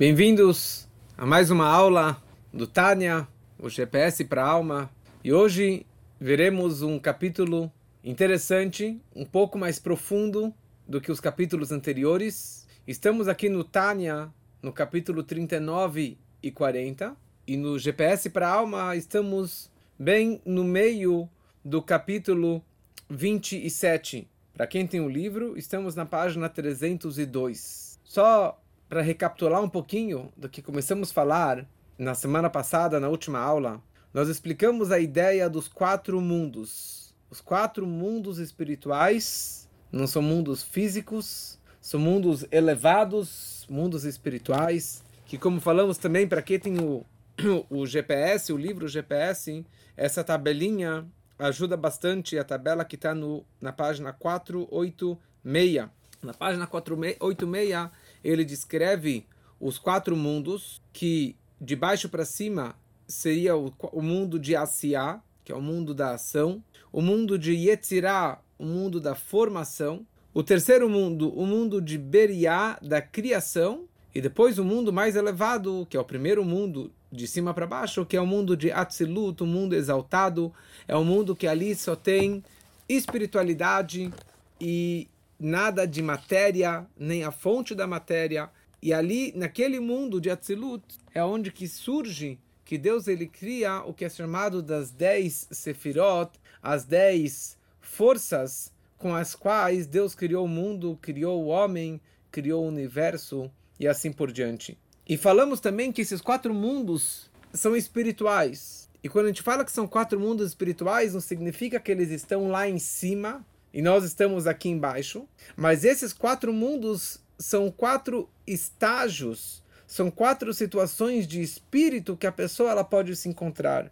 Bem-vindos a mais uma aula do Tânia, o GPS para a alma. E hoje veremos um capítulo interessante, um pouco mais profundo do que os capítulos anteriores. Estamos aqui no Tânia, no capítulo 39 e 40. E no GPS para a alma estamos bem no meio do capítulo 27. Para quem tem o livro, estamos na página 302. Só para recapitular um pouquinho do que começamos a falar na semana passada, na última aula, nós explicamos a ideia dos quatro mundos. Os quatro mundos espirituais não são mundos físicos, são mundos elevados, mundos espirituais, que como falamos também, para quem tem o, o GPS, o livro GPS, essa tabelinha ajuda bastante a tabela que está na página 486. Na página 486 ele descreve os quatro mundos, que de baixo para cima seria o, o mundo de Asiá, que é o mundo da ação, o mundo de Yetzirah, o mundo da formação, o terceiro mundo, o mundo de Beriá, da criação, e depois o mundo mais elevado, que é o primeiro mundo de cima para baixo, que é o mundo de Atzilut, o mundo exaltado, é o mundo que ali só tem espiritualidade e nada de matéria, nem a fonte da matéria. E ali, naquele mundo de Atzilut, é onde que surge que Deus ele cria o que é chamado das dez sefirot, as dez forças com as quais Deus criou o mundo, criou o homem, criou o universo e assim por diante. E falamos também que esses quatro mundos são espirituais. E quando a gente fala que são quatro mundos espirituais, não significa que eles estão lá em cima e nós estamos aqui embaixo. Mas esses quatro mundos são quatro estágios, são quatro situações de espírito que a pessoa ela pode se encontrar.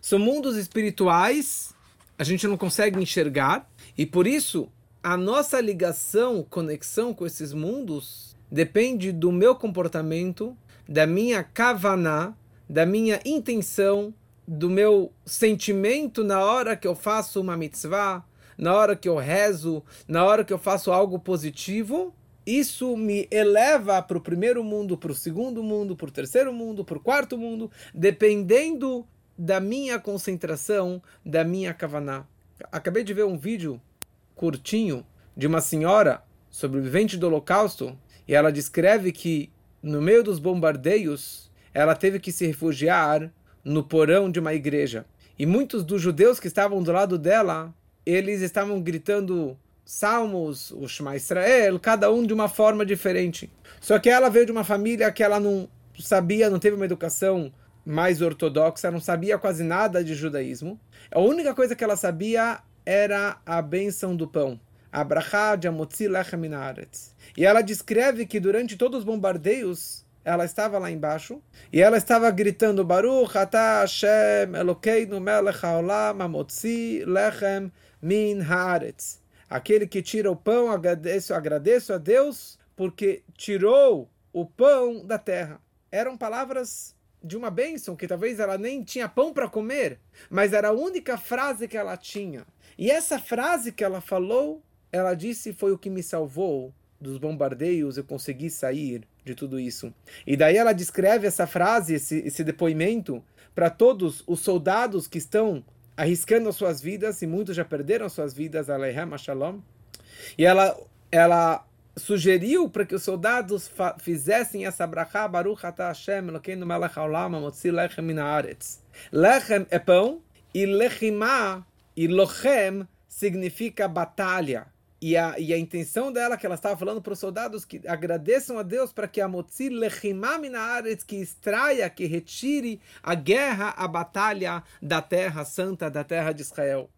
São mundos espirituais, a gente não consegue enxergar, e por isso a nossa ligação, conexão com esses mundos depende do meu comportamento, da minha kavaná, da minha intenção, do meu sentimento na hora que eu faço uma mitzvah, na hora que eu rezo, na hora que eu faço algo positivo, isso me eleva para o primeiro mundo, para o segundo mundo, para o terceiro mundo, para o quarto mundo, dependendo da minha concentração, da minha kavaná. Acabei de ver um vídeo curtinho de uma senhora sobrevivente do Holocausto e ela descreve que no meio dos bombardeios ela teve que se refugiar no porão de uma igreja. E muitos dos judeus que estavam do lado dela eles estavam gritando salmos, o Shema Israel, cada um de uma forma diferente. Só que ela veio de uma família que ela não sabia, não teve uma educação mais ortodoxa, não sabia quase nada de judaísmo. A única coisa que ela sabia era a benção do pão. E ela descreve que durante todos os bombardeios, ela estava lá embaixo e ela estava gritando Baruch Ata Hashem Elokeinu Melech Haolam Amotzi Lechem min haaretz. Aquele que tira o pão, agradeço, agradeço a Deus porque tirou o pão da terra. Eram palavras de uma bênção que talvez ela nem tinha pão para comer, mas era a única frase que ela tinha. E essa frase que ela falou, ela disse foi o que me salvou dos bombardeios, eu consegui sair de tudo isso. E daí ela descreve essa frase, esse, esse depoimento, para todos os soldados que estão arriscando as suas vidas, e muitos já perderam suas vidas, Alehem Shalom. E ela, ela sugeriu para que os soldados fizessem essa brachá, Baruch Ata Hashem, Elokeinu melech haolam, motzi lechem min haaretz. Lechem é pão, e lechimá, e lochem, significa batalha. E a, e a intenção dela, que ela estava falando para os soldados, que agradeçam a Deus para que a Motzi Lechimam que extraia, que retire a guerra, a batalha da terra santa, da terra de Israel.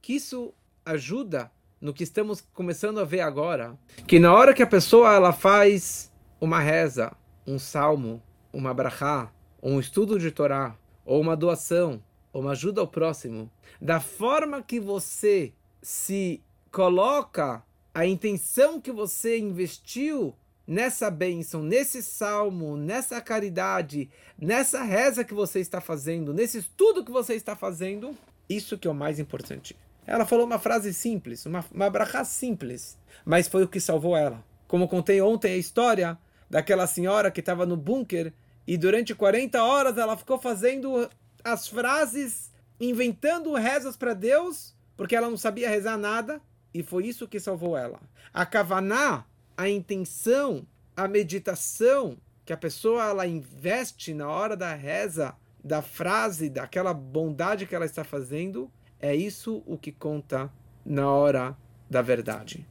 Que isso ajuda no que estamos começando a ver agora. Que na hora que a pessoa ela faz uma reza, um salmo, uma brachá, um estudo de Torá, ou uma doação, ou uma ajuda ao próximo, da forma que você se coloca a intenção que você investiu nessa bênção, nesse salmo, nessa caridade, nessa reza que você está fazendo, nesse estudo que você está fazendo, isso que é o mais importante. Ela falou uma frase simples, uma, uma simples, mas foi o que salvou ela. Como contei ontem a história daquela senhora que estava no bunker e durante 40 horas ela ficou fazendo as frases, inventando rezas para Deus, porque ela não sabia rezar nada, e foi isso que salvou ela. A kavaná, a intenção, a meditação que a pessoa ela investe na hora da reza, da frase, daquela bondade que ela está fazendo, é isso o que conta na hora da verdade.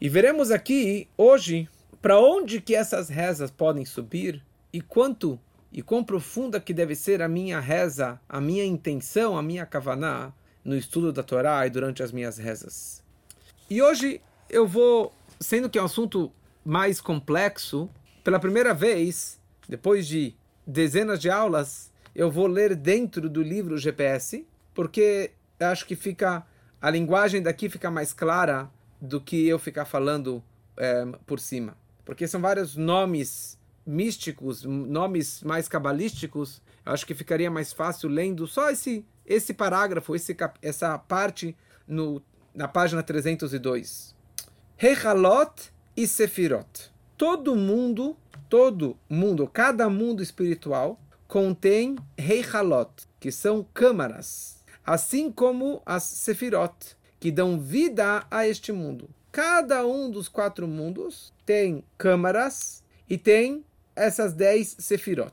E veremos aqui hoje para onde que essas rezas podem subir e quanto e quão profunda que deve ser a minha reza, a minha intenção, a minha kavaná no estudo da Torá e durante as minhas rezas. E hoje eu vou, sendo que é um assunto mais complexo, pela primeira vez, depois de dezenas de aulas, eu vou ler dentro do livro GPS, porque acho que fica a linguagem daqui fica mais clara do que eu ficar falando é, por cima, porque são vários nomes místicos, nomes mais cabalísticos, eu acho que ficaria mais fácil lendo só esse esse parágrafo, esse essa parte no, na página 302. Rechalot e Sefirot. Todo mundo, todo mundo, cada mundo espiritual contém Rechalot, que são câmaras, assim como as Sefirot, que dão vida a este mundo. Cada um dos quatro mundos tem câmaras e tem essas dez sefirot.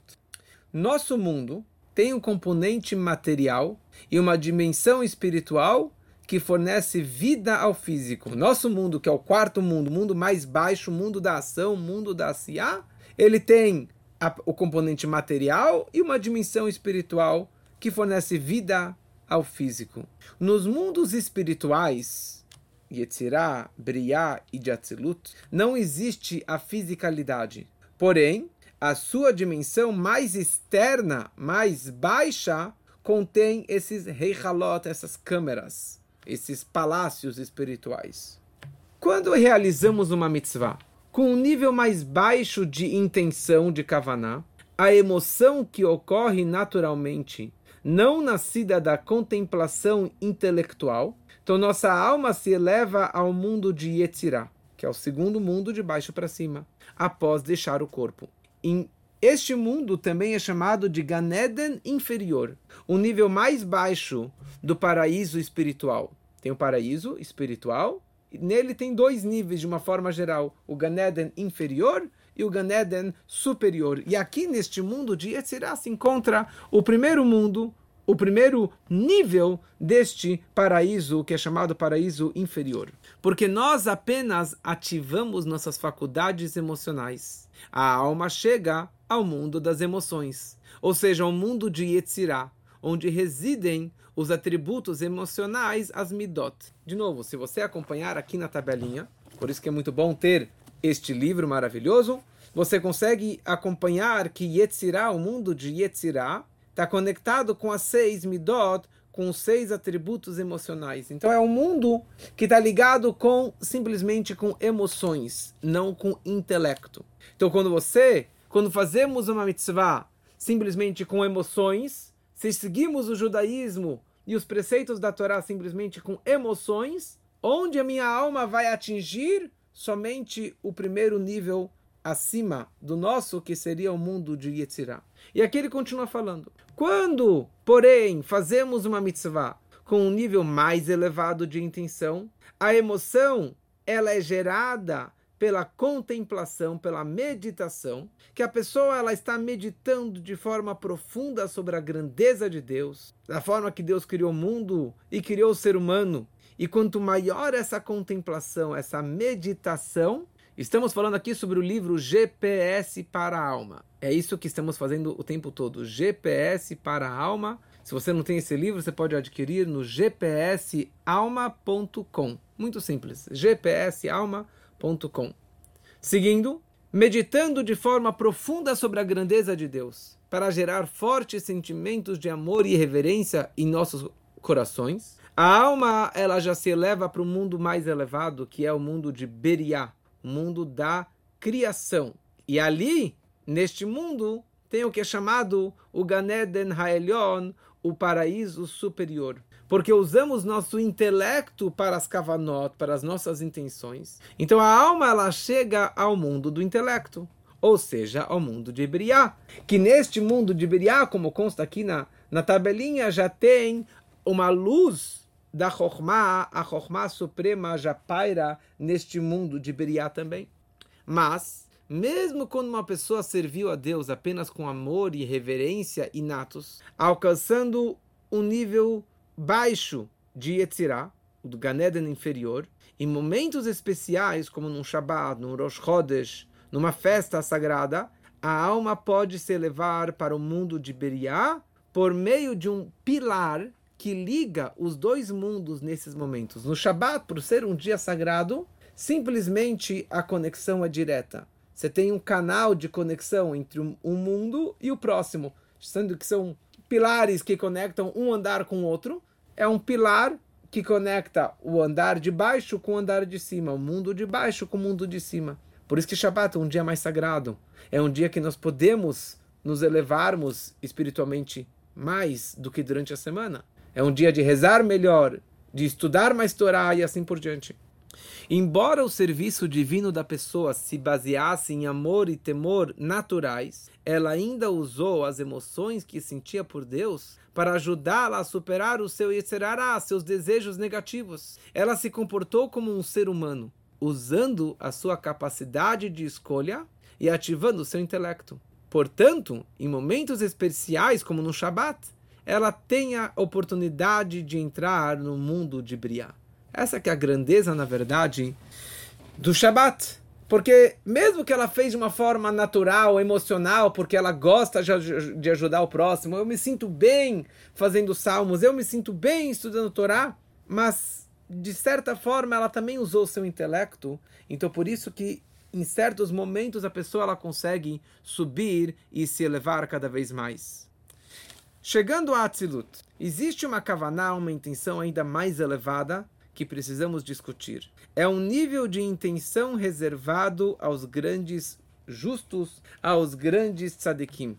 Nosso mundo tem um componente material e uma dimensão espiritual que fornece vida ao físico. Nosso mundo, que é o quarto mundo, mundo mais baixo, mundo da ação, mundo da Asiá, ele tem a, o componente material e uma dimensão espiritual que fornece vida ao físico. Nos mundos espirituais, Yetzirah, Briah e Jatzilut, não existe a fisicalidade. Porém, a sua dimensão mais externa, mais baixa, contém esses Reichalot, essas câmeras, esses palácios espirituais. Quando realizamos uma mitzvah com um nível mais baixo de intenção de Kavaná, a emoção que ocorre naturalmente, não nascida da contemplação intelectual, então nossa alma se eleva ao mundo de Yetzirah, que é o segundo mundo de baixo para cima, após deixar o corpo. Em este mundo também é chamado de Ganeden inferior, o nível mais baixo do paraíso espiritual. Tem o paraíso espiritual, nele tem dois níveis de uma forma geral: o Ganeden inferior e o Ganeden superior. E aqui neste mundo de Yetzirah se encontra o primeiro mundo, o primeiro nível deste paraíso, que é chamado paraíso inferior. Porque nós apenas ativamos nossas faculdades emocionais. A alma chega ao mundo das emoções, ou seja, ao mundo de Yetzirah, onde residem os atributos emocionais, as midot. De novo, se você acompanhar aqui na tabelinha, por isso que é muito bom ter este livro maravilhoso, você consegue acompanhar que Yetzirah, o mundo de Yetzirah, está conectado com as seis midot, com os seis atributos emocionais. Então é um mundo que está ligado com simplesmente com emoções, não com intelecto. Então quando você, quando fazemos uma mitzvah simplesmente com emoções, se seguimos o judaísmo e os preceitos da Torá simplesmente com emoções, onde a minha alma vai atingir somente o primeiro nível acima do nosso, que seria o mundo de Yetzirah. E aqui ele continua falando. Quando, porém, fazemos uma mitzvah com um nível mais elevado de intenção, a emoção ela é gerada pela contemplação, pela meditação, que a pessoa ela está meditando de forma profunda sobre a grandeza de Deus, da forma que Deus criou o mundo e criou o ser humano. E quanto maior essa contemplação, essa meditação, Estamos falando aqui sobre o livro GPS para a Alma. É isso que estamos fazendo o tempo todo. GPS para a Alma. Se você não tem esse livro, você pode adquirir no gpsalma.com. Muito simples. gpsalma.com. Seguindo, meditando de forma profunda sobre a grandeza de Deus, para gerar fortes sentimentos de amor e reverência em nossos corações. A alma ela já se eleva para o mundo mais elevado, que é o mundo de Beriah, mundo da criação. E ali, neste mundo, tem o que é chamado o Ganeden Haelion, o paraíso superior. Porque usamos nosso intelecto para as kavanot, para as nossas intenções. Então a alma ela chega ao mundo do intelecto, ou seja, ao mundo de Briá. Que neste mundo de Briá, como consta aqui na, na tabelinha, já tem uma luz da Chokhmah, a Chokhmah suprema já paira neste mundo de Briá também. Mas, mesmo quando uma pessoa serviu a Deus apenas com amor e reverência inatos, alcançando um nível baixo de Yetzirah, do Ganeden inferior, em momentos especiais, como num Shabbat, num Rosh Chodesh, numa festa sagrada, a alma pode se elevar para o mundo de Beriá por meio de um pilar que liga os dois mundos nesses momentos. No Shabbat, por ser um dia sagrado, simplesmente a conexão é direta. Você tem um canal de conexão entre um mundo e o próximo, sendo que são pilares que conectam um andar com o outro. É um pilar que conecta o andar de baixo com o andar de cima, o mundo de baixo com o mundo de cima. Por isso que Shabbat é um dia mais sagrado. É um dia que nós podemos nos elevarmos espiritualmente mais do que durante a semana. É um dia de rezar melhor, de estudar mais Torá e assim por diante. Embora o serviço divino da pessoa se baseasse em amor e temor naturais, ela ainda usou as emoções que sentia por Deus para ajudá-la a superar o seu Yetzerará, seus desejos negativos. Ela se comportou como um ser humano, usando a sua capacidade de escolha e ativando o seu intelecto. Portanto, em momentos especiais, como no Shabat, ela tem a oportunidade de entrar no mundo de Briah. Essa que é a grandeza, na verdade, do Shabat. Porque mesmo que ela fez de uma forma natural, emocional, porque ela gosta de ajudar o próximo, eu me sinto bem fazendo salmos, eu me sinto bem estudando Torá, mas de certa forma ela também usou seu intelecto, então por isso que em certos momentos a pessoa ela consegue subir e se elevar cada vez mais. Chegando a Atzilut, existe uma kavaná, uma intenção ainda mais elevada que precisamos discutir. É um nível de intenção reservado aos grandes justos, aos grandes tzadikim.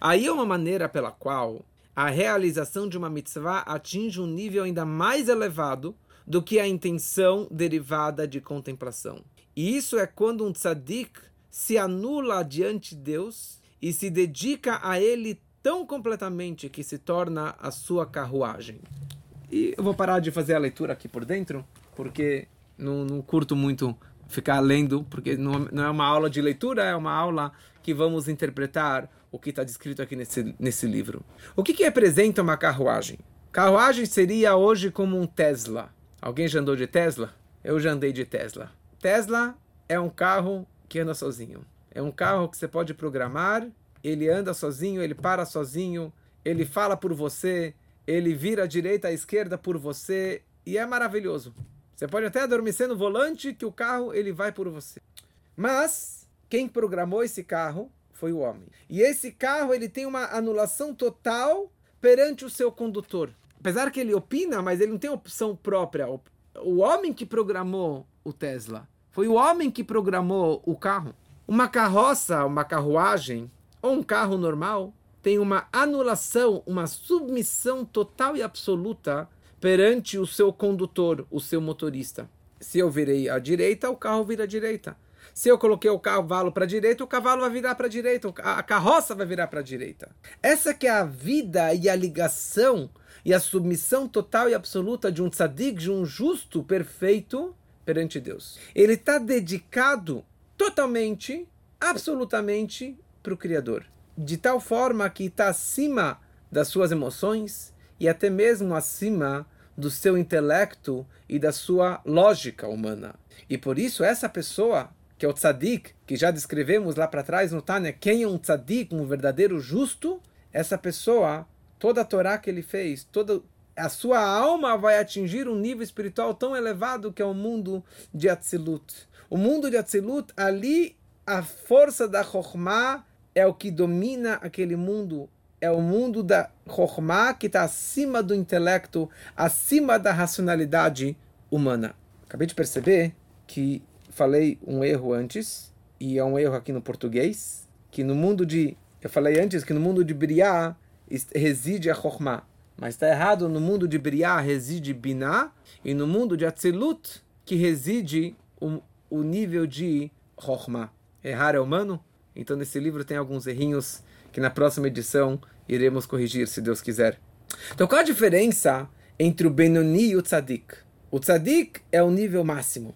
Aí é uma maneira pela qual a realização de uma mitzvah atinge um nível ainda mais elevado do que a intenção derivada de contemplação. E isso é quando um tzadik se anula diante de Deus e se dedica a ele tão completamente que se torna a sua carruagem. E eu vou parar de fazer a leitura aqui por dentro, porque não, não curto muito ficar lendo, porque não, não é uma aula de leitura, é uma aula que vamos interpretar o que está descrito aqui nesse, nesse livro. O que, que representa uma carruagem? Carruagem seria hoje como um Tesla. Alguém já andou de Tesla? Eu já andei de Tesla. Tesla é um carro que anda sozinho. É um carro que você pode programar, ele anda sozinho, ele para sozinho, ele fala por você, ele vira à direita, à esquerda por você e é maravilhoso. Você pode até adormecer no volante que o carro ele vai por você. Mas quem programou esse carro foi o homem. E esse carro ele tem uma anulação total perante o seu condutor. Apesar que ele opina, mas ele não tem opção própria. O homem que programou o Tesla foi o homem que programou o carro. Uma carroça, uma carruagem ou um carro normal tem uma anulação, uma submissão total e absoluta perante o seu condutor, o seu motorista. Se eu virei à direita, o carro vira à direita. Se eu coloquei o cavalo para a direita, o cavalo vai virar para a direita, a carroça vai virar para a direita. Essa que é a vida e a ligação e a submissão total e absoluta de um tzadik, de um justo perfeito perante Deus. Ele está dedicado totalmente, absolutamente para o Criador de tal forma que está acima das suas emoções e até mesmo acima do seu intelecto e da sua lógica humana. E por isso essa pessoa, que é o tzadik, que já descrevemos lá para trás no Tânia, quem é um tzadik, um verdadeiro justo, essa pessoa, toda a Torá que ele fez, toda a sua alma vai atingir um nível espiritual tão elevado que é o mundo de Atzilut. O mundo de Atzilut, ali a força da Chokhmah é o que domina aquele mundo, é o mundo da Chokhmah que está acima do intelecto, acima da racionalidade humana. Acabei de perceber que falei um erro antes, e é um erro aqui no português, que no mundo de. Eu falei antes que no mundo de Briá reside a Chokhmah. Mas está errado, no mundo de Briá reside Binah, e no mundo de Atzilut que reside o, o nível de Chokhmah. Errar é humano? Então nesse livro tem alguns errinhos que na próxima edição iremos corrigir, se Deus quiser. Então qual a diferença entre o Benoni e o Tzadik? O Tzadik é o nível máximo.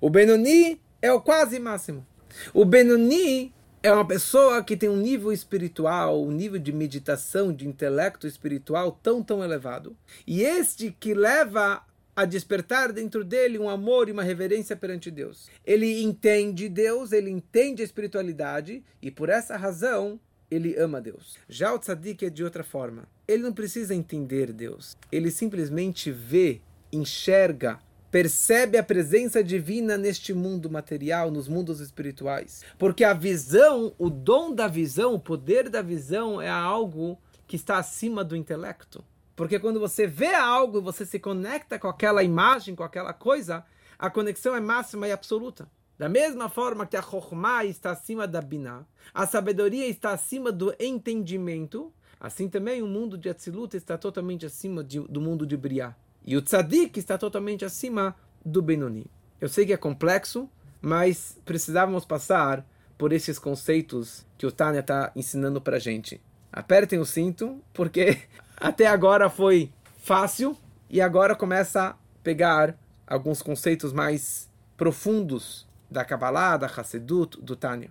O Benoni é o quase máximo. O Benoni é uma pessoa que tem um nível espiritual, um nível de meditação, de intelecto espiritual tão, tão elevado. E este que leva a despertar dentro dele um amor e uma reverência perante Deus. Ele entende Deus, ele entende a espiritualidade e por essa razão ele ama Deus. Já o tzadik é de outra forma. Ele não precisa entender Deus. Ele simplesmente vê, enxerga, percebe a presença divina neste mundo material, nos mundos espirituais. Porque a visão, o dom da visão, o poder da visão é algo que está acima do intelecto. Porque quando você vê algo você se conecta com aquela imagem, com aquela coisa, a conexão é máxima e absoluta. Da mesma forma que a Chokhmah está acima da Binah, a sabedoria está acima do entendimento, assim também o mundo de Atzilut está totalmente acima de, do mundo de Briah. E o tzadik está totalmente acima do Benoni. Eu sei que é complexo, mas precisávamos passar por esses conceitos que o Tânia está ensinando para gente. Apertem o cinto, porque até agora foi fácil e agora começa a pegar alguns conceitos mais profundos da Kabbalah, da Hassedut, do Tânia.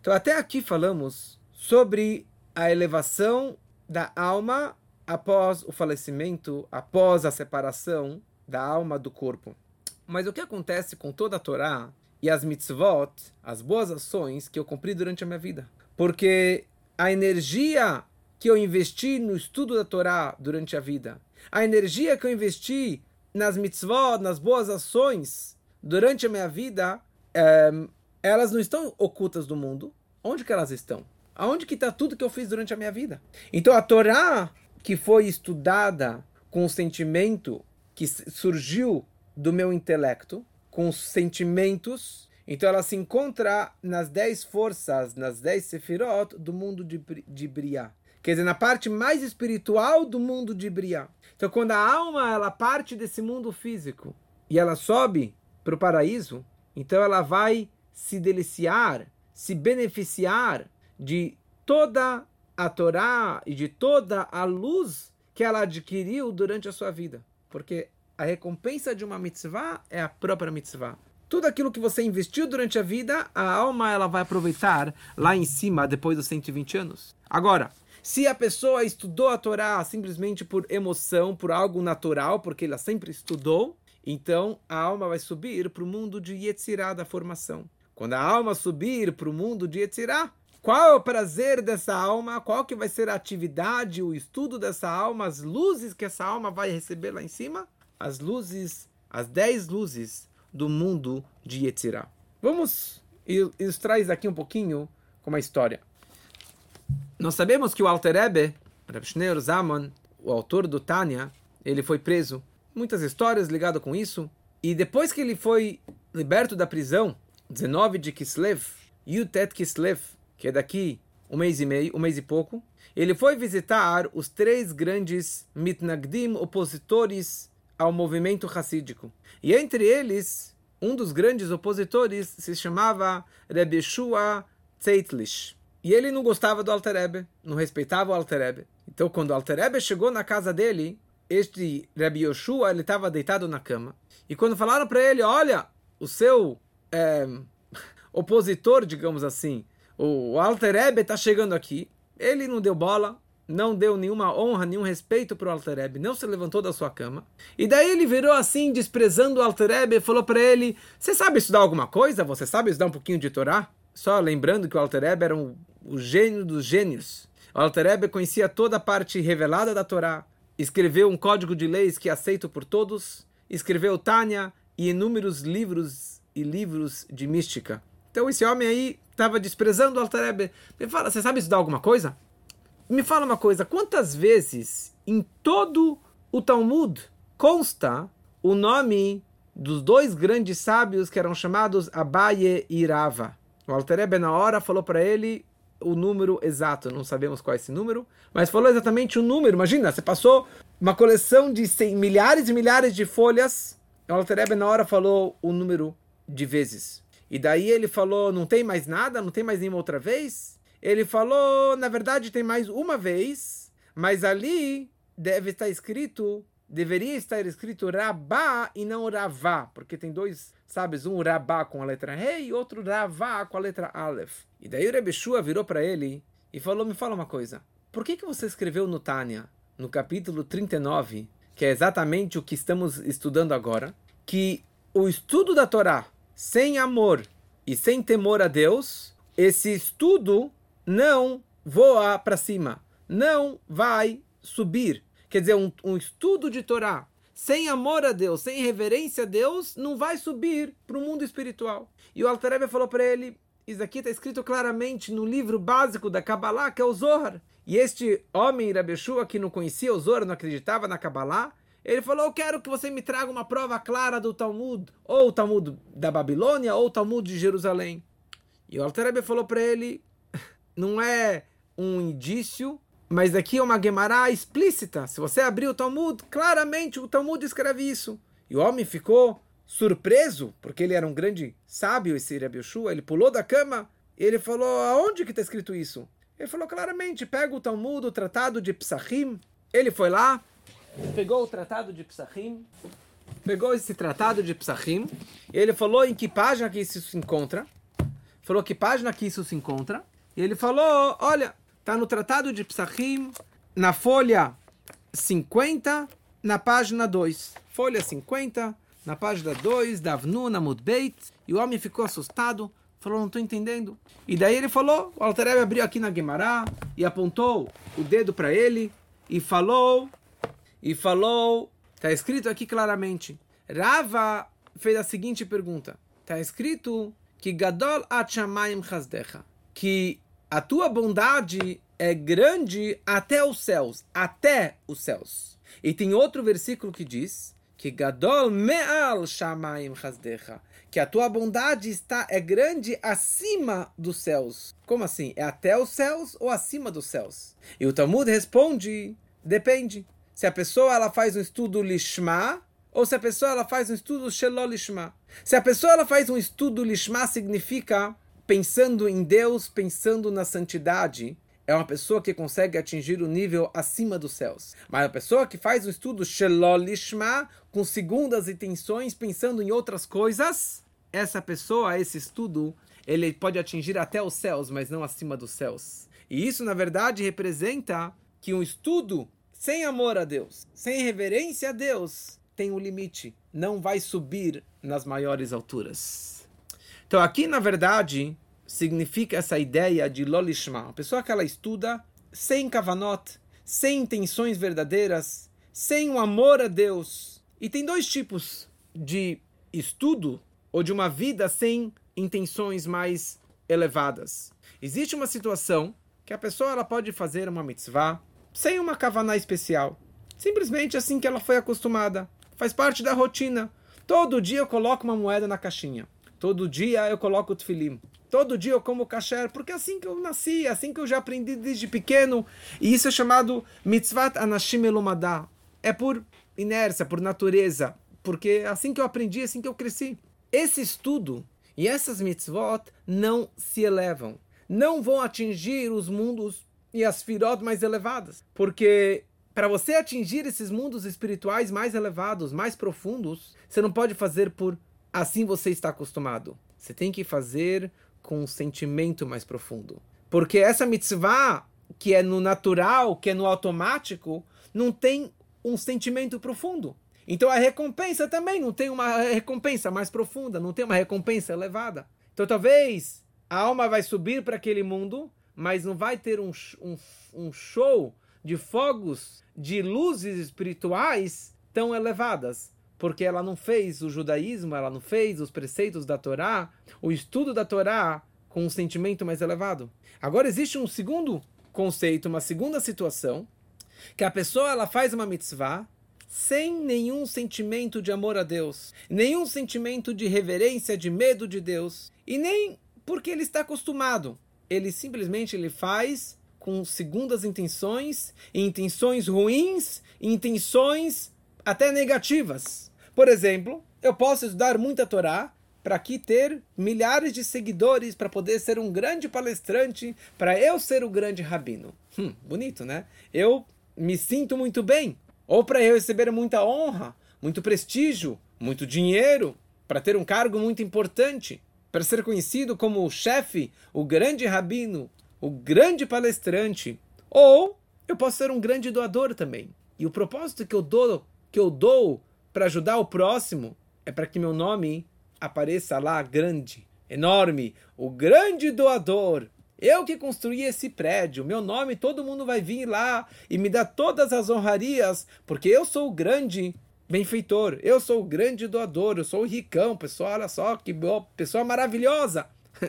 Então até aqui falamos sobre a elevação da alma após o falecimento, após a separação da alma do corpo. Mas o que acontece com toda a Torá e as mitzvot, as boas ações que eu cumpri durante a minha vida? Porque a energia que eu investi no estudo da Torá durante a vida, a energia que eu investi nas mitzvot, nas boas ações durante a minha vida, é, elas não estão ocultas do mundo. Onde que elas estão? Aonde que está tudo que eu fiz durante a minha vida? Então a Torá que foi estudada com o sentimento que surgiu do meu intelecto, com os sentimentos. Então ela se encontra nas dez forças, nas dez sefirot do mundo de, de Briá. Quer dizer, na parte mais espiritual do mundo de Briá. Então quando a alma ela parte desse mundo físico e ela sobe para o paraíso, então ela vai se deliciar, se beneficiar de toda a Torá e de toda a luz que ela adquiriu durante a sua vida. Porque a recompensa de uma mitzvah é a própria mitzvah. Tudo aquilo que você investiu durante a vida, a alma ela vai aproveitar lá em cima depois dos 120 anos. Agora, se a pessoa estudou a Torá simplesmente por emoção, por algo natural, porque ela sempre estudou, então a alma vai subir para o mundo de Yetzirah da formação. Quando a alma subir para o mundo de Yetzirah, qual é o prazer dessa alma? Qual que vai ser a atividade, o estudo dessa alma, as luzes que essa alma vai receber lá em cima? As luzes, as dez luzes do mundo de Yetzirah. Vamos ilustrar isso aqui um pouquinho com uma história. Nós sabemos que o Alter Rebbe, Reb Zaman, o autor do Tânia, ele foi preso. Muitas histórias ligadas com isso. E depois que ele foi liberto da prisão, 19 de Kislev, Yutet Kislev, que é daqui um mês e meio, um mês e pouco, ele foi visitar os três grandes mitnagdim opositores ao movimento racídico. E entre eles, um dos grandes opositores se chamava Rebbe Shua Zeitlich. E ele não gostava do Alter Rebbe, não respeitava o Alter Rebbe. Então, quando o Alter Rebbe chegou na casa dele, este Rebbe Yoshua, ele estava deitado na cama. E quando falaram para ele, olha, o seu é, opositor, digamos assim, o Alter Ebe está chegando aqui, ele não deu bola, não deu nenhuma honra, nenhum respeito para o Alter Ebe, não se levantou da sua cama. E daí ele virou assim, desprezando o Alter Ebe, e falou para ele: Você sabe estudar alguma coisa? Você sabe estudar um pouquinho de Torá? Só lembrando que o Alter Ebe era um, o gênio dos gênios. O Alter Ebe conhecia toda a parte revelada da Torá, escreveu um código de leis que é aceito por todos, escreveu Tânia e inúmeros livros e livros de mística. Então esse homem aí estava desprezando o Alter Rebbe. Me fala, você sabe estudar alguma coisa? Me fala uma coisa, quantas vezes em todo o Talmud consta o nome dos dois grandes sábios que eram chamados Abaye e Rava? O Alter Rebbe na hora falou para ele o número exato, não sabemos qual é esse número, mas falou exatamente o número. Imagina, você passou uma coleção de milhares e milhares de folhas, o Alter Rebbe na hora falou o número de vezes. E daí ele falou: não tem mais nada? Não tem mais nenhuma outra vez? Ele falou: na verdade tem mais uma vez, mas ali deve estar escrito deveria estar escrito Rabá e não Ravá, porque tem dois, sabes, um Rabá com a letra Rei e outro Ravá com a letra Aleph. E daí o Rebeshua virou para ele e falou: Me fala uma coisa, por que, que você escreveu no Tânia, no capítulo 39, que é exatamente o que estamos estudando agora, que o estudo da Torá sem amor e sem temor a Deus, esse estudo não voa para cima, não vai subir Quer dizer, um, um estudo de Torá sem amor a Deus, sem reverência a Deus, não vai subir para o mundo espiritual. E o Altareb falou para ele: Isso aqui está escrito claramente no livro básico da Kabbalah, que é o Zohar. E este homem, Rabeshua, que não conhecia o Zohar, não acreditava na Kabbalah, ele falou: Eu quero que você me traga uma prova clara do Talmud, ou o Talmud da Babilônia, ou o Talmud de Jerusalém. E o Altareb falou para ele: Não é um indício mas aqui é uma Gemara explícita. Se você abrir o Talmud, claramente o Talmud escreve isso. E o homem ficou surpreso, porque ele era um grande sábio, esse Rabi Yoshua. Ele pulou da cama e ele falou, aonde que está escrito isso? Ele falou claramente, pega o Talmud, o Tratado de Psachim. Ele foi lá, pegou o Tratado de Psachim, pegou esse Tratado de Psachim, e ele falou em que página que isso se encontra. Falou que página que isso se encontra. E ele falou, olha, Está no Tratado de Psachim, na folha 50, na página 2. Folha 50, na página 2, da Avnuna Mudbeit. E o homem ficou assustado, falou, não estou entendendo. E daí ele falou, o Altareb abriu aqui na Guemará e apontou o dedo para ele e falou, e falou, está escrito aqui claramente, Rava fez a seguinte pergunta, está escrito que Gadol Achamayim Chazdecha, que a tua bondade é grande até os céus, até os céus. E tem outro versículo que diz que Gadol me'al shamayim chazdecha, que a tua bondade está é grande acima dos céus. Como assim? É até os céus ou acima dos céus? E o Talmud responde, depende. Se a pessoa ela faz um estudo lishma ou se a pessoa ela faz um estudo shelol lishma. Se a pessoa ela faz um estudo lishma significa pensando em Deus, pensando na santidade, é uma pessoa que consegue atingir o nível acima dos céus. Mas a pessoa que faz um estudo Shelolishma, com segundas intenções, pensando em outras coisas, essa pessoa, esse estudo, ele pode atingir até os céus, mas não acima dos céus. E isso, na verdade, representa que um estudo sem amor a Deus, sem reverência a Deus, tem um limite, não vai subir nas maiores alturas. Então aqui, na verdade, significa essa ideia de lolishma. A pessoa que ela estuda sem kavanot, sem intenções verdadeiras, sem o amor a Deus. E tem dois tipos de estudo ou de uma vida sem intenções mais elevadas. Existe uma situação que a pessoa ela pode fazer uma mitzvah sem uma kavaná especial. Simplesmente assim que ela foi acostumada. Faz parte da rotina. Todo dia eu coloco uma moeda na caixinha. Todo dia eu coloco o tefilim. Todo dia eu como kasher, porque é assim que eu nasci, é assim que eu já aprendi desde pequeno. E isso é chamado mitzvat anashim elumadá. É por inércia, por natureza. Porque é assim que eu aprendi, é assim que eu cresci. Esse estudo e essas mitzvot não se elevam. Não vão atingir os mundos e as firot mais elevadas. Porque para você atingir esses mundos espirituais mais elevados, mais profundos, você não pode fazer por assim você está acostumado. Você tem que fazer com um sentimento mais profundo. Porque essa mitzvah, que é no natural, que é no automático, não tem um sentimento profundo. Então a recompensa também não tem uma recompensa mais profunda, não tem uma recompensa elevada. Então talvez a alma vai subir para aquele mundo, mas não vai ter um, um, um show de fogos, de luzes espirituais tão elevadas porque ela não fez o judaísmo, ela não fez os preceitos da Torá, o estudo da Torá com um sentimento mais elevado. Agora existe um segundo conceito, uma segunda situação, que a pessoa ela faz uma mitzvah sem nenhum sentimento de amor a Deus, nenhum sentimento de reverência, de medo de Deus, e nem porque ele está acostumado. Ele simplesmente ele faz com segundas intenções, intenções ruins, intenções até negativas. Por exemplo, eu posso estudar muita Torá para aqui ter milhares de seguidores, para poder ser um grande palestrante, para eu ser o grande rabino. Hum, bonito, né? Eu me sinto muito bem. Ou para eu receber muita honra, muito prestígio, muito dinheiro, para ter um cargo muito importante, para ser conhecido como o chefe, o grande rabino, o grande palestrante. Ou eu posso ser um grande doador também. E o propósito que eu dou, que eu dou para ajudar o próximo é para que meu nome apareça lá grande, enorme, o grande doador. Eu que construí esse prédio, meu nome, todo mundo vai vir lá e me dar todas as honrarias, porque eu sou o grande benfeitor, eu sou o grande doador, eu sou o ricão, pessoal, olha só que pessoa maravilhosa.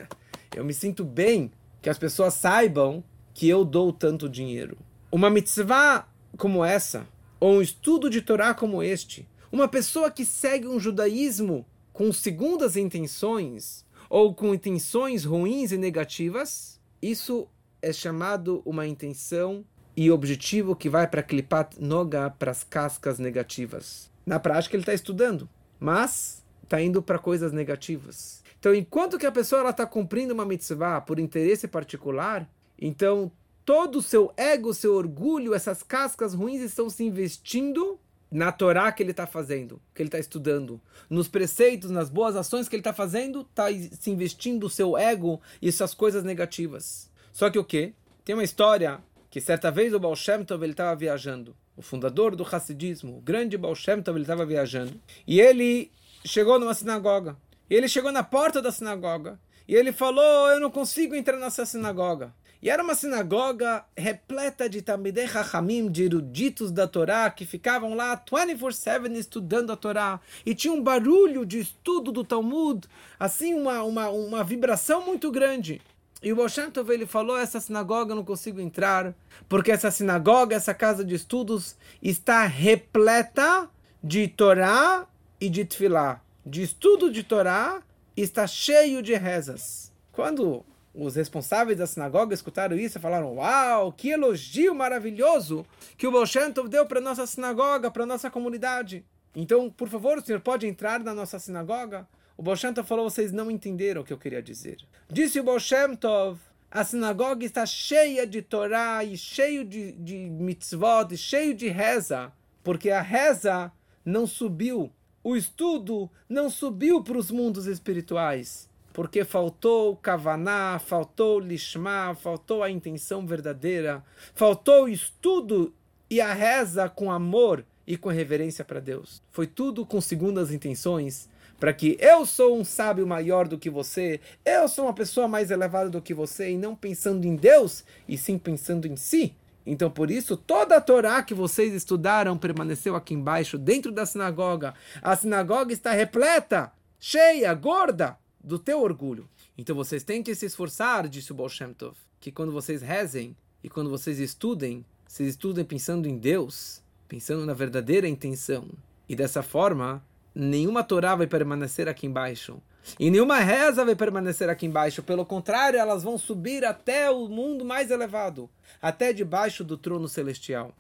eu me sinto bem que as pessoas saibam que eu dou tanto dinheiro. Uma mitzvah como essa, ou um estudo de Torá como este, uma pessoa que segue um judaísmo com segundas intenções ou com intenções ruins e negativas, isso é chamado uma intenção e objetivo que vai para Klipat Noga, para as cascas negativas. Na prática, ele está estudando, mas está indo para coisas negativas. Então, enquanto que a pessoa está cumprindo uma mitzvah por interesse particular, então todo o seu ego, seu orgulho, essas cascas ruins estão se investindo na Torá que ele está fazendo, que ele está estudando, nos preceitos, nas boas ações que ele está fazendo, está se investindo o seu ego e essas coisas negativas. Só que o quê? Tem uma história que certa vez o Baal Shem Tov estava viajando, o fundador do Hassidismo, o grande Baal Shem Tov ele estava viajando, e ele chegou numa sinagoga. Ele chegou na porta da sinagoga e ele falou: Eu não consigo entrar nessa sinagoga. E era uma sinagoga repleta de Talmidei Chachamim, de eruditos da Torá, que ficavam lá 24-7 estudando a Torá. E tinha um barulho de estudo do Talmud, assim, uma, uma, uma vibração muito grande. E o Bolshantov, ele falou, essa sinagoga eu não consigo entrar, porque essa sinagoga, essa casa de estudos, está repleta de Torá e de Tfilá. De estudo de Torá, está cheio de rezas. Quando os responsáveis da sinagoga escutaram isso e falaram: Uau, que elogio maravilhoso que o Bolshantov deu para nossa sinagoga, para nossa comunidade. Então, por favor, o senhor pode entrar na nossa sinagoga? O Bolshantov falou: Vocês não entenderam o que eu queria dizer. Disse o Bolshantov: A sinagoga está cheia de Torá e cheio de, de mitzvot, e cheio de reza, porque a reza não subiu, o estudo não subiu para os mundos espirituais porque faltou kavaná, faltou lishma, faltou a intenção verdadeira, faltou o estudo e a reza com amor e com reverência para Deus. Foi tudo com segundas intenções, para que eu sou um sábio maior do que você, eu sou uma pessoa mais elevada do que você, e não pensando em Deus, e sim pensando em si. Então, por isso, toda a Torá que vocês estudaram permaneceu aqui embaixo, dentro da sinagoga. A sinagoga está repleta, cheia, gorda, do teu orgulho. Então vocês têm que se esforçar, disse o Baal Shem Tov, que quando vocês rezem e quando vocês estudem, vocês estudem pensando em Deus, pensando na verdadeira intenção. E dessa forma, nenhuma Torá vai permanecer aqui embaixo. E nenhuma reza vai permanecer aqui embaixo. Pelo contrário, elas vão subir até o mundo mais elevado, até debaixo do trono celestial.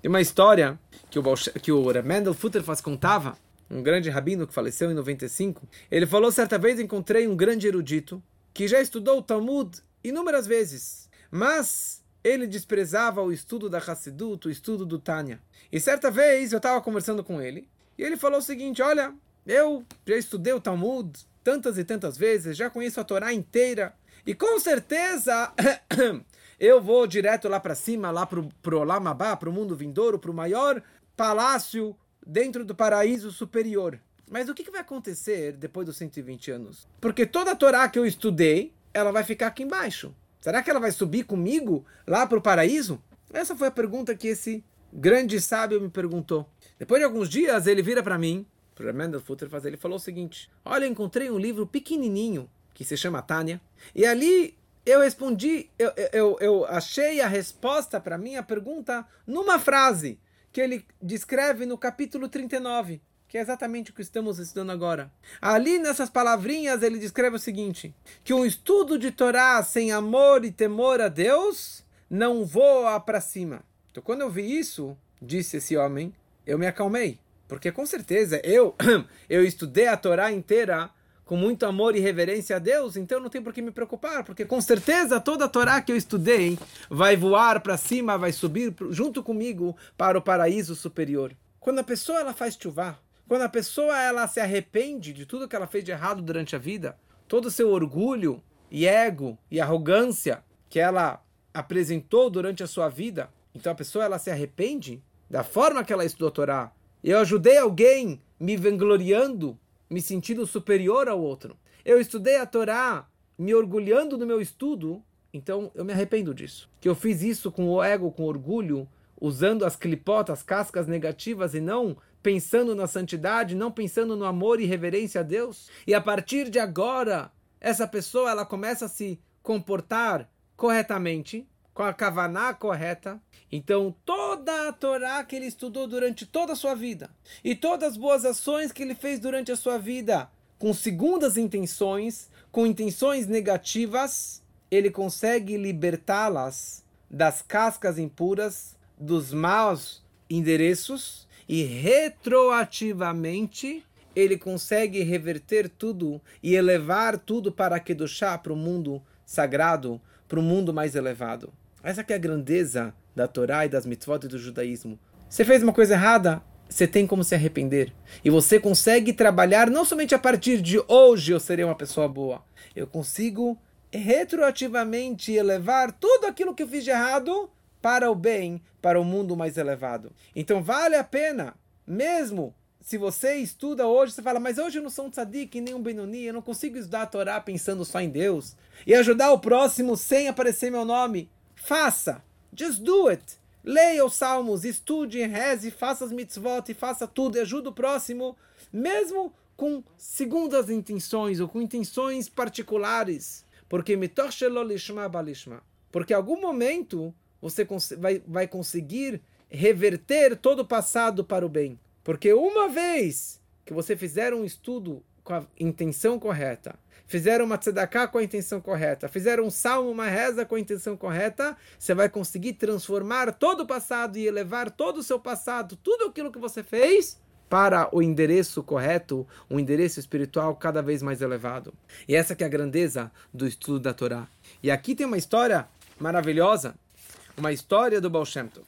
Tem uma história que o, que o Mendel Futterfass contava um grande rabino que faleceu em 95, ele falou certa vez encontrei um grande erudito que já estudou o Talmud inúmeras vezes, mas ele desprezava o estudo da Hassidut, o estudo do Tânia. E certa vez eu estava conversando com ele e ele falou o seguinte: Olha, eu já estudei o Talmud tantas e tantas vezes, já conheço a Torá inteira e com certeza eu vou direto lá para cima, lá para o Olamabá, para o mundo vindouro, para o maior palácio dentro do paraíso superior. Mas o que vai acontecer depois dos 120 anos? Porque toda a Torá que eu estudei, ela vai ficar aqui embaixo. Será que ela vai subir comigo lá para o paraíso? Essa foi a pergunta que esse grande sábio me perguntou. Depois de alguns dias, ele vira para mim, para Mendel Futterfass, ele falou o seguinte: Olha, encontrei um livro pequenininho que se chama Tânia, e ali eu respondi, eu, eu, eu achei a resposta para minha pergunta numa frase que ele descreve no capítulo 39, que é exatamente o que estamos estudando agora. Ali nessas palavrinhas ele descreve o seguinte: que um estudo de Torá sem amor e temor a Deus não voa para cima. Então quando eu vi isso, disse esse homem, eu me acalmei, porque com certeza eu eu estudei a Torá inteira com muito amor e reverência a Deus, então não tem por que me preocupar, porque com certeza toda a Torá que eu estudei vai voar para cima, vai subir junto comigo para o paraíso superior. Quando a pessoa ela faz chuvá, quando a pessoa ela se arrepende de tudo que ela fez de errado durante a vida, todo o seu orgulho e ego e arrogância que ela apresentou durante a sua vida, então a pessoa ela se arrepende da forma que ela estudou a Torá. Eu ajudei alguém me vangloriando me sentindo superior ao outro. Eu estudei a Torá me orgulhando do meu estudo, então eu me arrependo disso. Que eu fiz isso com o ego, com orgulho, usando as clipotas, cascas negativas e não pensando na santidade, não pensando no amor e reverência a Deus. E a partir de agora, essa pessoa ela começa a se comportar corretamente, com a kavaná correta. Então, toda a Torá que ele estudou durante toda a sua vida e todas as boas ações que ele fez durante a sua vida, com segundas intenções, com intenções negativas, ele consegue libertá-las das cascas impuras, dos maus endereços e retroativamente ele consegue reverter tudo e elevar tudo para Kedushá, para o mundo sagrado, para o mundo mais elevado. Essa que é a grandeza da Torá e das mitzvot e do judaísmo. Você fez uma coisa errada, você tem como se arrepender. E você consegue trabalhar não somente a partir de hoje eu serei uma pessoa boa. Eu consigo retroativamente elevar tudo aquilo que eu fiz de errado para o bem, para o mundo mais elevado. Então vale a pena, mesmo se você estuda hoje, você fala, mas hoje eu não sou um tzadik, nem um benoni, eu não consigo estudar a Torá pensando só em Deus. E ajudar o próximo sem aparecer meu nome. Faça. Just do it. Leia os salmos, estude, reze, faça as mitzvot e faça tudo e ajude o próximo, mesmo com segundas intenções ou com intenções particulares. Porque porque em algum momento você vai, vai conseguir reverter todo o passado para o bem. Porque uma vez que você fizer um estudo com a intenção correta, fizeram uma tzedakah com a intenção correta, fizeram um salmo, uma reza com a intenção correta, você vai conseguir transformar todo o passado e elevar todo o seu passado, tudo aquilo que você fez, para o endereço correto, um endereço espiritual cada vez mais elevado. E essa que é a grandeza do estudo da Torá. E aqui tem uma história maravilhosa, uma história do Baal Shem Tov.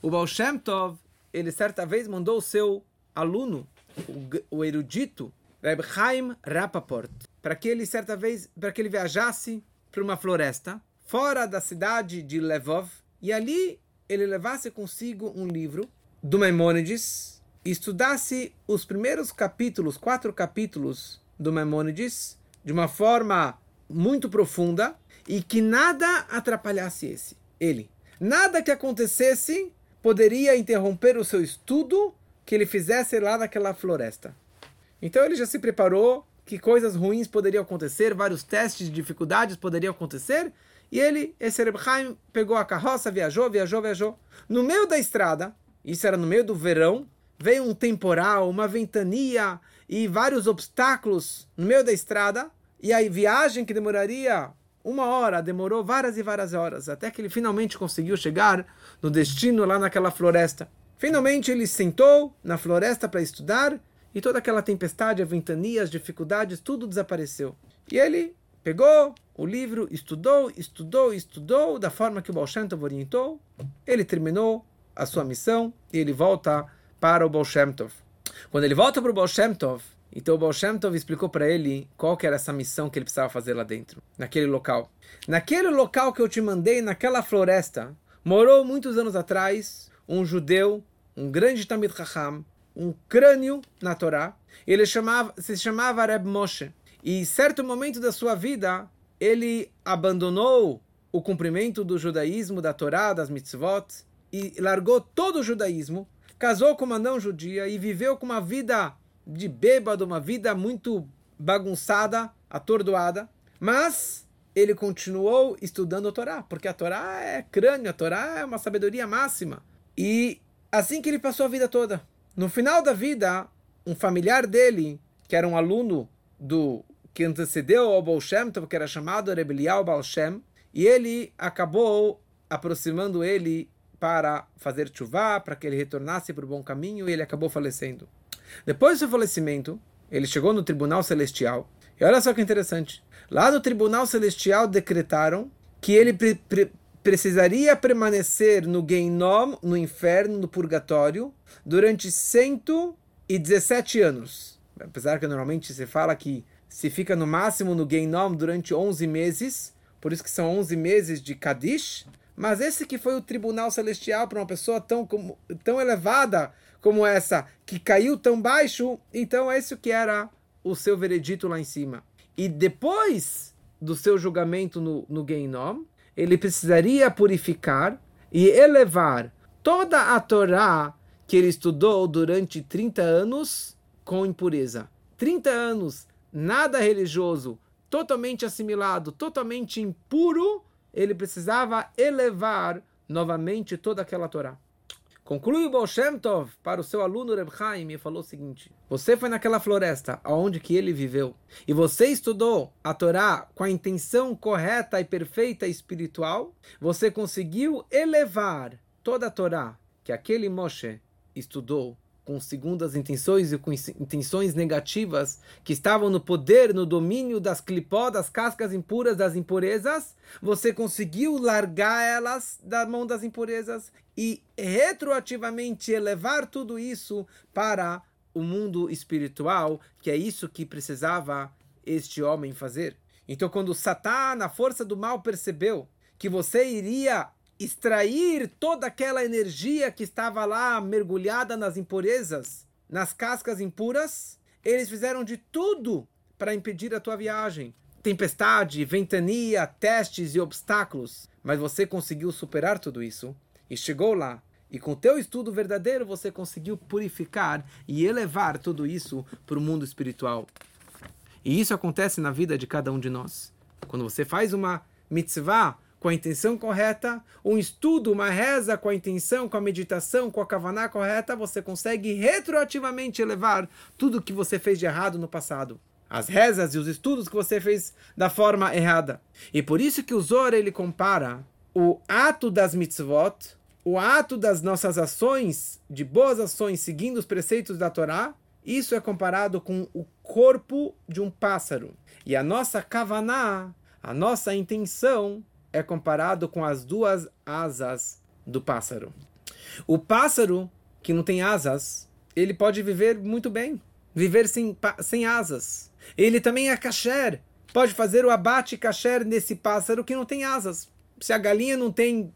O Baal Shem Tov, ele certa vez mandou o seu aluno, o, o erudito, Reb Chaim Rapaport, para que ele certa vez, para que ele viajasse para uma floresta fora da cidade de Levov e ali ele levasse consigo um livro do Maimônides e estudasse os primeiros capítulos, quatro capítulos do Maimônides de uma forma muito profunda e que nada atrapalhasse esse ele. Nada que acontecesse poderia interromper o seu estudo que ele fizesse lá naquela floresta. Então ele já se preparou que coisas ruins poderiam acontecer, vários testes de dificuldades poderiam acontecer, e ele, esse Reb Chaim, pegou a carroça, viajou, viajou, viajou. No meio da estrada, isso era no meio do verão, veio um temporal, uma ventania e vários obstáculos no meio da estrada, e a viagem que demoraria uma hora, demorou várias e várias horas, até que ele finalmente conseguiu chegar no destino lá naquela floresta. Finalmente ele sentou na floresta para estudar e toda aquela tempestade, a ventania, as dificuldades, tudo desapareceu. E ele pegou o livro, estudou, estudou, estudou da forma que o Baal Shem Tov orientou. Ele terminou a sua missão e ele volta para o Baal Shem Tov. Quando ele volta para o Baal Shem Tov, então o Baal Shem Tov explicou para ele qual que era essa missão que ele precisava fazer lá dentro, naquele local. Naquele local que eu te mandei, naquela floresta, morou muitos anos atrás um judeu, um grande Tamid Chacham, um crânio na Torá. Ele chamava, se chamava Reb Moshe. E certo momento da sua vida, ele abandonou o cumprimento do judaísmo, da Torá, das mitzvot, e largou todo o judaísmo, casou com uma não judia e viveu com uma vida de bêbado, uma vida muito bagunçada, atordoada. Mas ele continuou estudando a Torá, porque a Torá é crânio, a Torá é uma sabedoria máxima. E assim que ele passou a vida toda. No final da vida, um familiar dele, que era um aluno do que antecedeu ao Baal Shem, que era chamado Rebelial Baal Shem, e ele acabou aproximando ele para fazer chuvá, para que ele retornasse para o bom caminho, e ele acabou falecendo. Depois do seu falecimento, ele chegou no tribunal celestial, E olha só que interessante. Lá no Tribunal Celestial decretaram que ele pre pre precisaria permanecer no Geinom, no inferno, no purgatório, durante 117 anos. Apesar que normalmente se fala que se fica no máximo no Geinom durante 11 meses, por isso que são 11 meses de Kadish, mas esse que foi o tribunal celestial para uma pessoa tão, como, tão elevada como essa, que caiu tão baixo, então esse que era o seu veredito lá em cima. E depois do seu julgamento no, no Geinom, ele precisaria purificar e elevar toda a Torá que ele estudou durante 30 anos com impureza. 30 anos, nada religioso, totalmente assimilado, totalmente impuro, ele precisava elevar novamente toda aquela Torá. Conclui o Baal Tov para o seu aluno Reb Chaim e falou o seguinte: Você foi naquela floresta aonde que ele viveu e você estudou a Torá com a intenção correta e perfeita espiritual, você conseguiu elevar toda a Torá que aquele Moshe estudou com segundas intenções e com intenções negativas que estavam no poder, no domínio das clipó, das cascas impuras, das impurezas, você conseguiu largar elas da mão das impurezas e retroativamente elevar tudo isso para o mundo espiritual, que é isso que precisava este homem fazer. Então, quando Satã, na força do mal, percebeu que você iria extrair toda aquela energia que estava lá mergulhada nas impurezas, nas cascas impuras, eles fizeram de tudo para impedir a tua viagem. Tempestade, ventania, testes e obstáculos. Mas você conseguiu superar tudo isso e chegou lá. E com teu estudo verdadeiro você conseguiu purificar e elevar tudo isso para o mundo espiritual. E isso acontece na vida de cada um de nós. Quando você faz uma mitzvah, com a intenção correta, um estudo, uma reza com a intenção, com a meditação, com a kavaná correta, você consegue retroativamente elevar tudo que você fez de errado no passado. As rezas e os estudos que você fez da forma errada. E por isso que o Zohar ele compara o ato das mitzvot, o ato das nossas ações, de boas ações, seguindo os preceitos da Torá, isso é comparado com o corpo de um pássaro. E a nossa kavaná, a nossa intenção, é comparado com as duas asas do pássaro. O pássaro que não tem asas, ele pode viver muito bem, viver sem, sem asas. Ele também é kasher, pode fazer o abate kasher nesse pássaro que não tem asas. Se a galinha não tem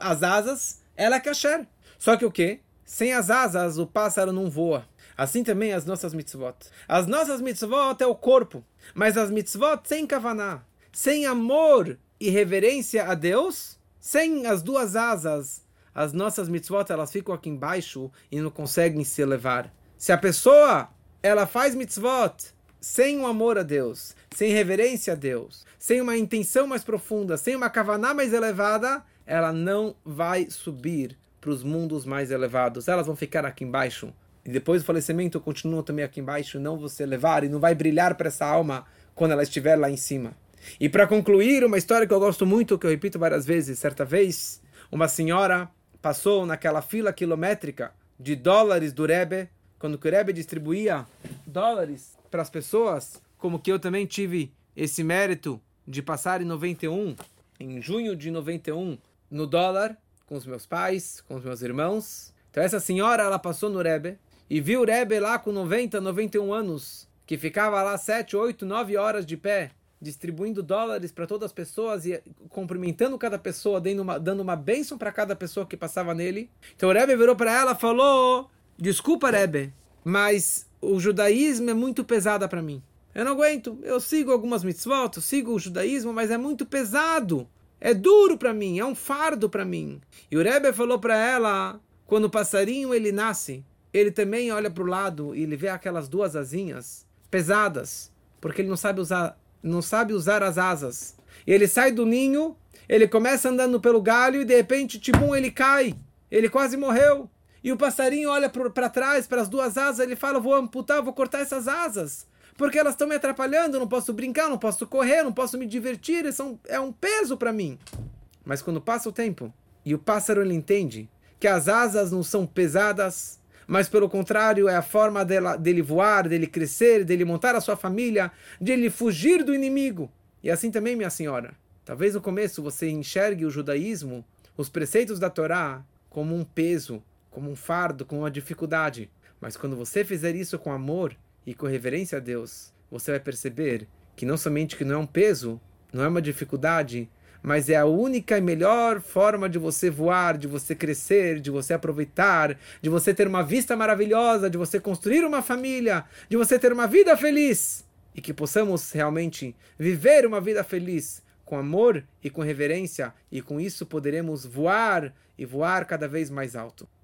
as asas, ela é kasher. Só que o quê? Sem as asas, o pássaro não voa. Assim também as nossas mitzvot. As nossas mitzvot é o corpo, mas as mitzvot sem kavaná, sem amor e reverência a Deus, sem as duas asas, as nossas mitzvot elas ficam aqui embaixo e não conseguem se elevar. Se a pessoa ela faz mitzvot sem um amor a Deus, sem reverência a Deus, sem uma intenção mais profunda, sem uma kavaná mais elevada, ela não vai subir para os mundos mais elevados. Elas vão ficar aqui embaixo. E depois do falecimento continuam também aqui embaixo, não vão se elevar e não vai brilhar para essa alma quando ela estiver lá em cima. E para concluir, uma história que eu gosto muito, que eu repito várias vezes. Certa vez, uma senhora passou naquela fila quilométrica de dólares do Rebbe, quando o Rebbe distribuía dólares para as pessoas, como que eu também tive esse mérito de passar em 91, em junho de 91, no dólar, com os meus pais, com os meus irmãos. Então essa senhora, ela passou no Rebbe e viu o Rebbe lá com 90, 91 anos, que ficava lá 7, 8, 9 horas de pé, distribuindo dólares para todas as pessoas e cumprimentando cada pessoa, dando uma, dando uma bênção para cada pessoa que passava nele. Então o Rebbe virou para ela e falou: Desculpa, Rebbe, mas o judaísmo é muito pesado para mim. Eu não aguento. Eu sigo algumas mitzvot, eu sigo o judaísmo, mas é muito pesado. É duro para mim, é um fardo para mim. E o Rebbe falou para ela: quando o passarinho ele nasce, ele também olha para o lado e ele vê aquelas duas asinhas pesadas, porque ele não sabe usar não sabe usar as asas. Ele sai do ninho, ele começa andando pelo galho e de repente, tibum, ele cai. Ele quase morreu. E o passarinho olha para trás, para as duas asas, ele fala: Vou amputar, vou cortar essas asas. Porque elas estão me atrapalhando, não posso brincar, não posso correr, não posso me divertir, são, é um peso para mim. Mas quando passa o tempo e o pássaro ele entende que as asas não são pesadas, mas pelo contrário é a forma dela, dele voar, dele crescer, dele montar a sua família, de ele fugir do inimigo. E assim também, minha senhora. Talvez no começo você enxergue o judaísmo, os preceitos da Torá, como um peso, como um fardo, como uma dificuldade. Mas quando você fizer isso com amor e com reverência a Deus, você vai perceber que não somente que não é um peso, não é uma dificuldade, mas é a única e melhor forma de você voar, de você crescer, de você aproveitar, de você ter uma vista maravilhosa, de você construir uma família, de você ter uma vida feliz. E que possamos realmente viver uma vida feliz com amor e com reverência, e com isso poderemos voar e voar cada vez mais alto.